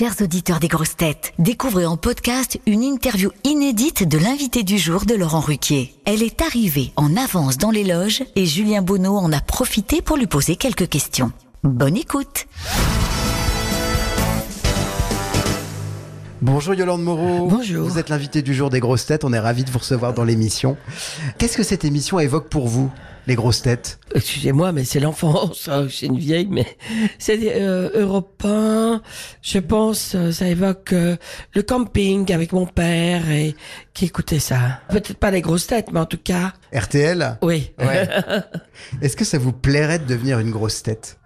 Chers auditeurs des grosses têtes, découvrez en podcast une interview inédite de l'invité du jour de Laurent Ruquier. Elle est arrivée en avance dans les loges et Julien Bonneau en a profité pour lui poser quelques questions. Bonne écoute Bonjour Yolande Moreau. Bonjour. Vous êtes l'invité du jour des grosses têtes. On est ravis de vous recevoir dans l'émission. Qu'est-ce que cette émission évoque pour vous, les grosses têtes Excusez-moi, mais c'est l'enfance. hein, C'est une vieille, mais c'est euh, européen. Je pense, euh, ça évoque euh, le camping avec mon père et qui écoutait ça. Peut-être pas les grosses têtes, mais en tout cas, RTL oui. Ouais. Est-ce que ça vous plairait de devenir une grosse tête?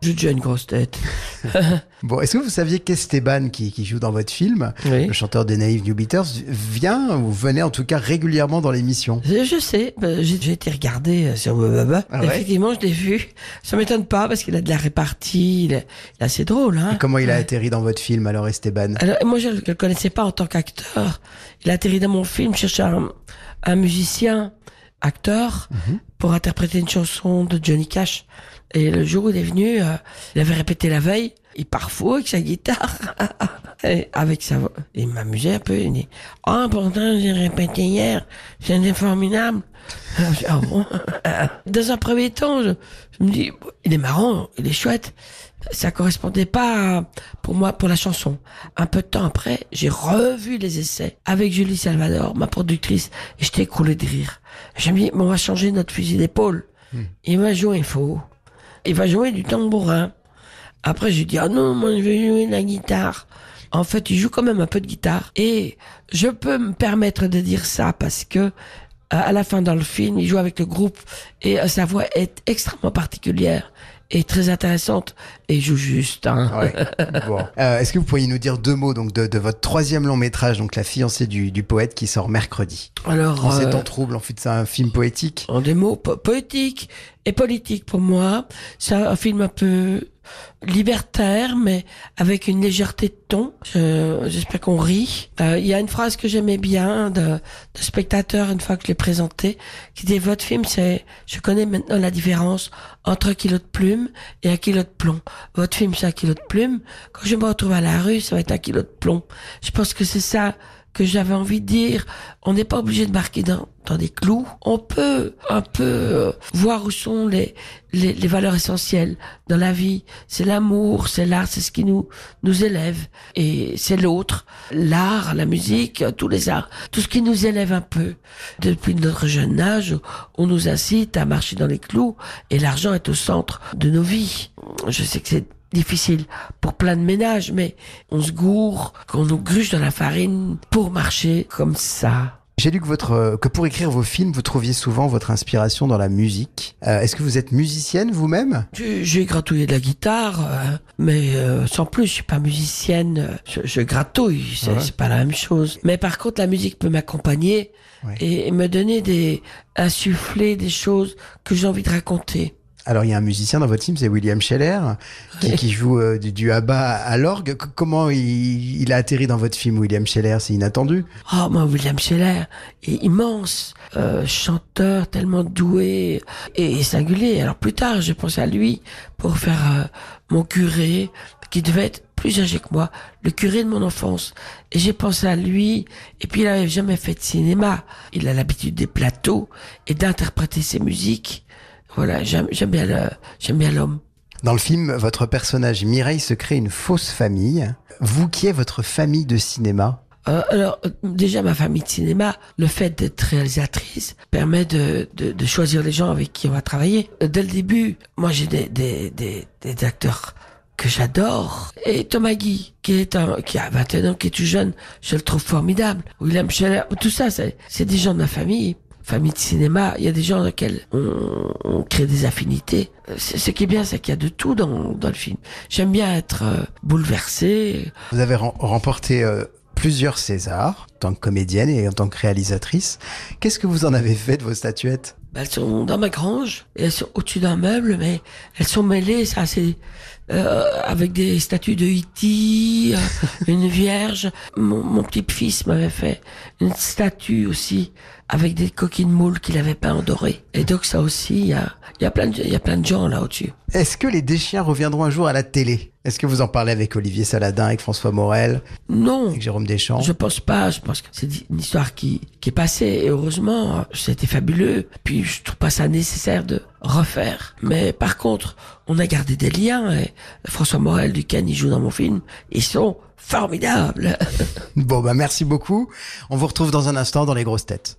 J'ai déjà une grosse tête. Bon, est-ce que vous saviez qu'Esteban, qui, qui joue dans votre film, Oui. le chanteur des Naive New Beaters, vient ou venait en tout cas régulièrement dans l'émission? Je sais, bah, j'ai j'ai été regardé euh, sur Baba. Ah ouais? Effectivement, je l'ai vu. Ça m'étonne pas parce qu'il a de la répartie. Il est, il est assez drôle, hein. Et Comment il a atterri dans votre film alors, Esteban? Alors, moi, je ne le connaissais pas en tant qu'acteur. Il a atterri dans mon film, je cherchais un, un musicien, acteur, pour interpréter une chanson de Johnny Cash. Et le jour où il est venu, euh, il avait répété la veille, il part fou avec sa guitare, et avec sa voix. Il m'amusait un peu, il dit, ah, pourtant, j'ai répété hier, c'était formidable. Ah bon? Dans un premier temps, je, je me dis, il est marrant, il est chouette. Ça correspondait pas à- pour moi pour la chanson. Un peu de temps après, j'ai revu les essais avec Julie Salvador, ma productrice, et j'étais écroulé de rire. J'ai dit, mais on va changer notre fusil d'épaule. Il va jouer faux. Il va jouer du tambourin. Après, j'ai dit, ah non, moi, je vais jouer de la guitare. En fait, il joue quand même un peu de guitare. Et je peux me permettre de dire ça parce que, euh, à la fin dans le film, il joue avec le groupe et euh, sa voix est extrêmement particulière et très intéressante. Et il joue juste, hein. Ouais. Bon. Euh, Est-ce que vous pourriez nous dire deux mots donc de, de votre troisième long métrage, donc La fiancée du, du poète, qui sort mercredi? Alors, En ces temps troubles, en fait, c'est un film poétique. en des mots po- poétiques et politiques pour moi. C'est un film un peu libertaire, mais avec une légèreté de ton. Je- J'espère qu'on rit. Euh, Il y a une phrase que j'aimais bien de, de spectateur une fois que je l'ai présenté, qui dit votre film, c'est je connais maintenant la différence entre un kilo de plume et un kilo de plomb. Votre film, c'est un kilo de plume. Quand je me retrouve à la rue, ça va être un kilo de plomb. Je pense que c'est ça que j'avais envie de dire. On n'est pas obligé de marquer dans, dans des clous. On peut un peu euh, voir où sont les, les, les valeurs essentielles dans la vie. C'est l'amour, c'est l'art, c'est ce qui nous, nous élève. Et c'est l'autre, l'art, la musique, tous les arts, tout ce qui nous élève un peu. Depuis notre jeune âge, on nous incite à marcher dans les clous et l'argent est au centre de nos vies. Je sais que c'est difficile pour plein de ménages, mais on se gourre, qu'on nous gruge dans la farine pour marcher comme ça. J'ai lu que, votre, que pour écrire vos films, vous trouviez souvent votre inspiration dans la musique. Euh, Est-ce que vous êtes musicienne vous-même? J'ai gratouillé de la guitare, euh, mais euh, sans plus, je suis pas musicienne. euh, Je, je gratouille, c'est Ouais. pas la même chose. Mais par contre, la musique peut m'accompagner Ouais. et, et me donner des insuffler des choses que j'ai envie de raconter. Alors, il y a un musicien dans votre film, c'est William Scheller, qui, qui joue euh, du, du ABBA à l'orgue. Comment il, il a atterri dans votre film, William Scheller? C'est inattendu Oh, moi, William Scheller est immense, euh, chanteur tellement doué et, et singulier. Alors plus tard, j'ai pensé à lui pour faire euh, mon curé, qui devait être plus âgé que moi, le curé de mon enfance. Et j'ai pensé à lui, et puis il avait jamais fait de cinéma. Il a l'habitude des plateaux et d'interpréter ses musiques. Voilà, j'aime bien j'aime bien l'homme. Dans le film, votre personnage Mireille se crée une fausse famille. Vous qui êtes votre famille de cinéma Euh, alors, déjà, ma famille de cinéma, le fait d'être réalisatrice permet de, de, de choisir les gens avec qui on va travailler. Euh, Dès le début, moi, j'ai des, des, des, des acteurs que j'adore. Et Thomas Guy, qui est un, qui a 21 ans, qui est tout jeune, je le trouve formidable. William Scheller, tout ça, c'est des gens de ma famille. Famille de cinéma, il y a des gens dans lesquels on, on crée des affinités. Ce qui est bien, c'est qu'il y a de tout dans, dans le film. J'aime bien être euh, bouleversé, Vous avez rem- remporté euh, plusieurs Césars en tant que comédienne et en tant que réalisatrice. Qu'est-ce que vous en avez fait de vos statuettes? Elles sont dans ma grange et elles sont au-dessus d'un meuble, mais elles sont mêlées, c'est assez euh, avec des statues de Iti, euh, une vierge. Mon, mon petit-fils m'avait fait une statue aussi avec des coquines moules qu'il avait peint en doré. Et donc ça aussi, il y a, il y a plein de, il y a plein de gens là au-dessus. Est-ce que les Deschiens reviendront un jour à la télé? Est-ce que vous en parlez avec Olivier Saladin, avec François Morel, Non, avec Jérôme Deschamps? Je pense pas. Je pense que c'est une histoire qui, qui est passée. Et heureusement, c'était fabuleux. Puis je trouve pas ça nécessaire de refaire. Mais par contre, on a gardé des liens. Et François Morel, duquel il joue dans mon film, ils sont formidables. Bon, bah merci beaucoup. On vous retrouve dans un instant dans les grosses têtes.